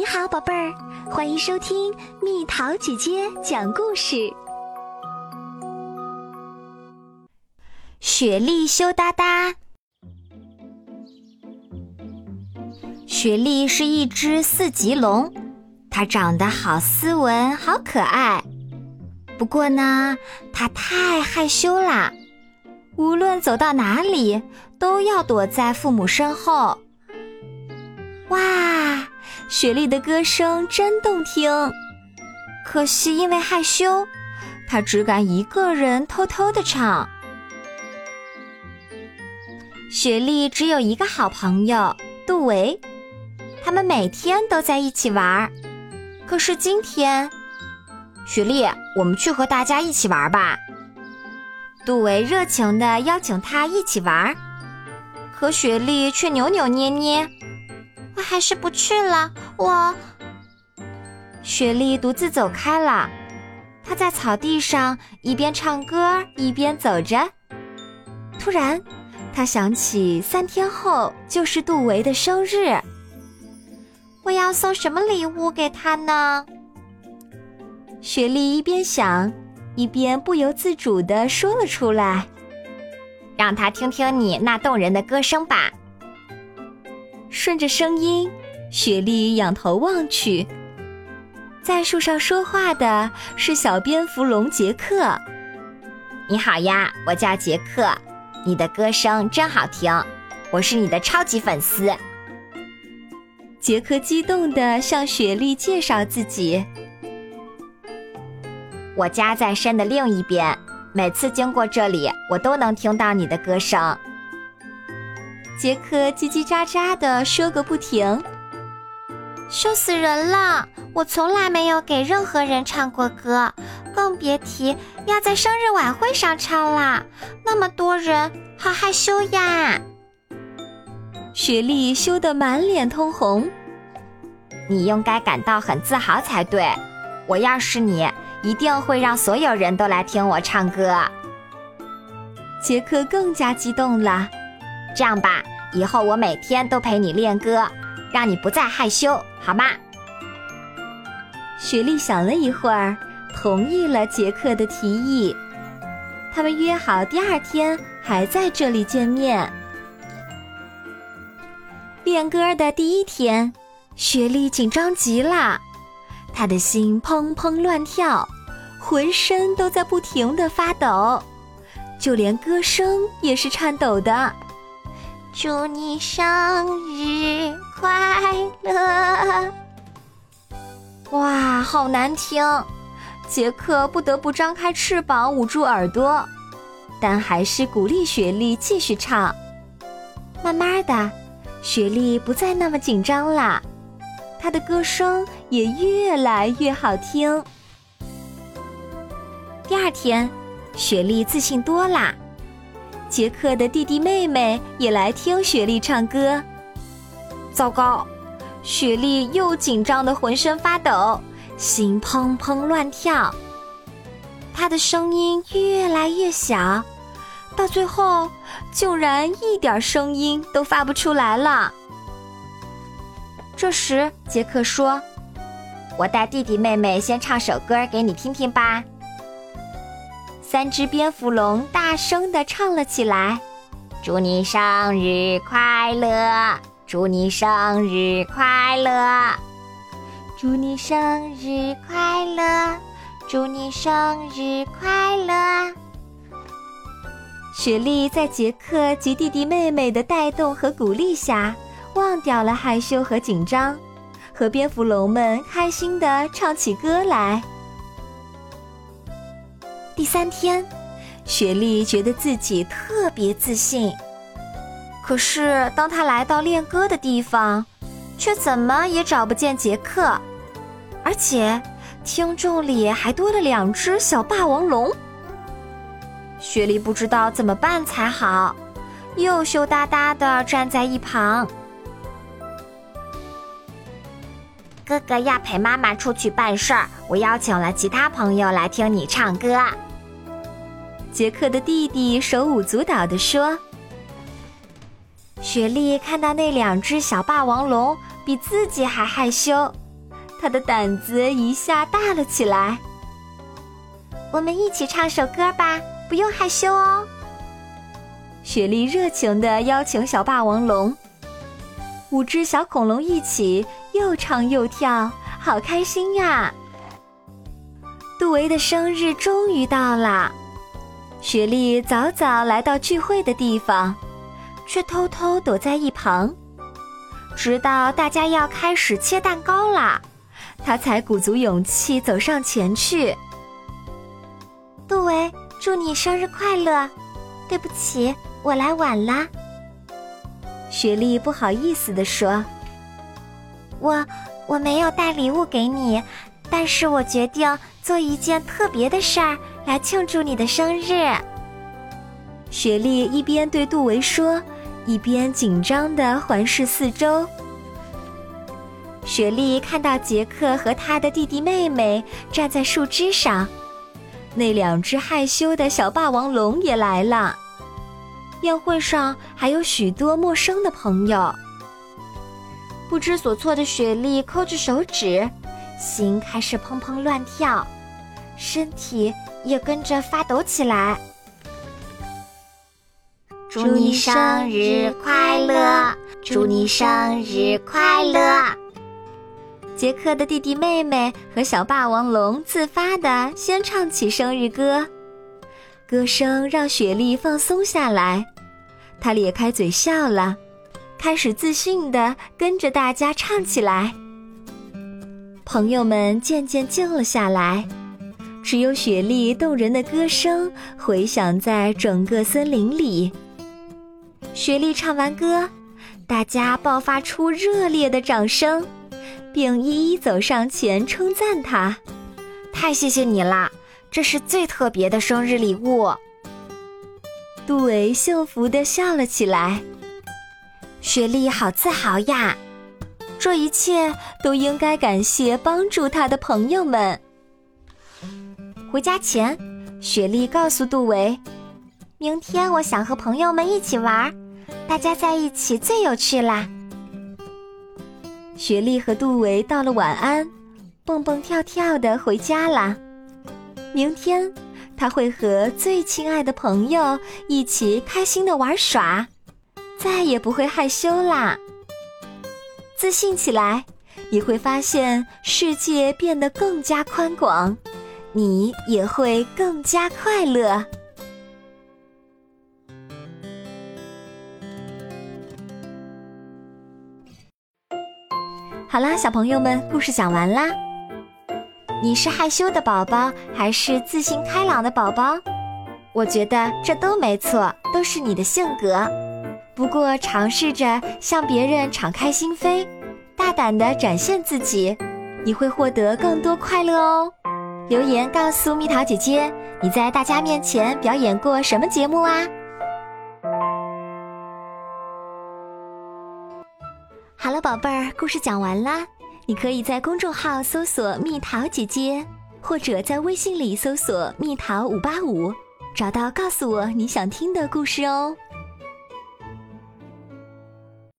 你好，宝贝儿，欢迎收听蜜桃姐姐讲故事。雪莉羞答答。雪莉是一只四级龙，它长得好斯文，好可爱。不过呢，它太害羞啦，无论走到哪里，都要躲在父母身后。哇！雪莉的歌声真动听，可惜因为害羞，她只敢一个人偷偷的唱。雪莉只有一个好朋友杜维，他们每天都在一起玩。可是今天，雪莉，我们去和大家一起玩吧。杜维热情地邀请他一起玩，可雪莉却扭扭捏捏。还是不去了。我，雪莉独自走开了。她在草地上一边唱歌一边走着。突然，她想起三天后就是杜维的生日。我要送什么礼物给他呢？雪莉一边想，一边不由自主地说了出来：“让他听听你那动人的歌声吧。”顺着声音，雪莉仰头望去，在树上说话的是小蝙蝠龙杰克。你好呀，我叫杰克，你的歌声真好听，我是你的超级粉丝。杰克激动地向雪莉介绍自己：“我家在山的另一边，每次经过这里，我都能听到你的歌声。”杰克叽叽喳喳地说个不停，羞死人了！我从来没有给任何人唱过歌，更别提要在生日晚会上唱啦。那么多人，好害羞呀！雪莉羞得满脸通红。你应该感到很自豪才对。我要是你，一定会让所有人都来听我唱歌。杰克更加激动了。这样吧，以后我每天都陪你练歌，让你不再害羞，好吗？雪莉想了一会儿，同意了杰克的提议。他们约好第二天还在这里见面。练歌的第一天，雪莉紧张极了，她的心砰砰乱跳，浑身都在不停的发抖，就连歌声也是颤抖的。祝你生日快乐！哇，好难听！杰克不得不张开翅膀捂住耳朵，但还是鼓励雪莉继续唱。慢慢的，雪莉不再那么紧张啦，她的歌声也越来越好听。第二天，雪莉自信多啦。杰克的弟弟妹妹也来听雪莉唱歌。糟糕，雪莉又紧张的浑身发抖，心砰砰乱跳。她的声音越来越小，到最后竟然一点声音都发不出来了。这时，杰克说：“我带弟弟妹妹先唱首歌给你听听吧。”三只蝙蝠龙大声地唱了起来：“祝你生日快乐，祝你生日快乐，祝你生日快乐，祝你生日快乐。”雪莉在杰克及弟弟妹妹的带动和鼓励下，忘掉了害羞和紧张，和蝙蝠龙们开心地唱起歌来。第三天，雪莉觉得自己特别自信。可是，当她来到练歌的地方，却怎么也找不见杰克，而且听众里还多了两只小霸王龙。雪莉不知道怎么办才好，又羞答答的站在一旁。哥哥要陪妈妈出去办事儿，我邀请了其他朋友来听你唱歌。杰克的弟弟手舞足蹈地说：“雪莉看到那两只小霸王龙比自己还害羞，他的胆子一下大了起来。我们一起唱首歌吧，不用害羞哦。雪莉热情地邀请小霸王龙。五只小恐龙一起又唱又跳，好开心呀！杜维的生日终于到了，雪莉早早来到聚会的地方，却偷偷躲在一旁，直到大家要开始切蛋糕啦，她才鼓足勇气走上前去。杜维，祝你生日快乐！对不起，我来晚啦。雪莉不好意思地说：“我我没有带礼物给你，但是我决定做一件特别的事儿来庆祝你的生日。”雪莉一边对杜维说，一边紧张地环视四周。雪莉看到杰克和他的弟弟妹妹站在树枝上，那两只害羞的小霸王龙也来了。宴会上还有许多陌生的朋友。不知所措的雪莉抠着手指，心开始砰砰乱跳，身体也跟着发抖起来。祝你生日快乐！祝你生日快乐！杰克的弟弟妹妹和小霸王龙自发的先唱起生日歌。歌声让雪莉放松下来，她咧开嘴笑了，开始自信地跟着大家唱起来。朋友们渐渐静了下来，只有雪莉动人的歌声回响在整个森林里。雪莉唱完歌，大家爆发出热烈的掌声，并一一走上前称赞她：“太谢谢你啦！”这是最特别的生日礼物。杜维幸福地笑了起来。雪莉好自豪呀！这一切都应该感谢帮助她的朋友们。回家前，雪莉告诉杜维：“明天我想和朋友们一起玩，大家在一起最有趣啦。”雪莉和杜维道了晚安，蹦蹦跳跳的回家啦。明天，他会和最亲爱的朋友一起开心的玩耍，再也不会害羞啦。自信起来，你会发现世界变得更加宽广，你也会更加快乐。好啦，小朋友们，故事讲完啦。你是害羞的宝宝，还是自信开朗的宝宝？我觉得这都没错，都是你的性格。不过，尝试着向别人敞开心扉，大胆地展现自己，你会获得更多快乐哦。留言告诉蜜桃姐姐，你在大家面前表演过什么节目啊？好了，宝贝儿，故事讲完啦。你可以在公众号搜索“蜜桃姐姐”，或者在微信里搜索“蜜桃五八五”，找到告诉我你想听的故事哦。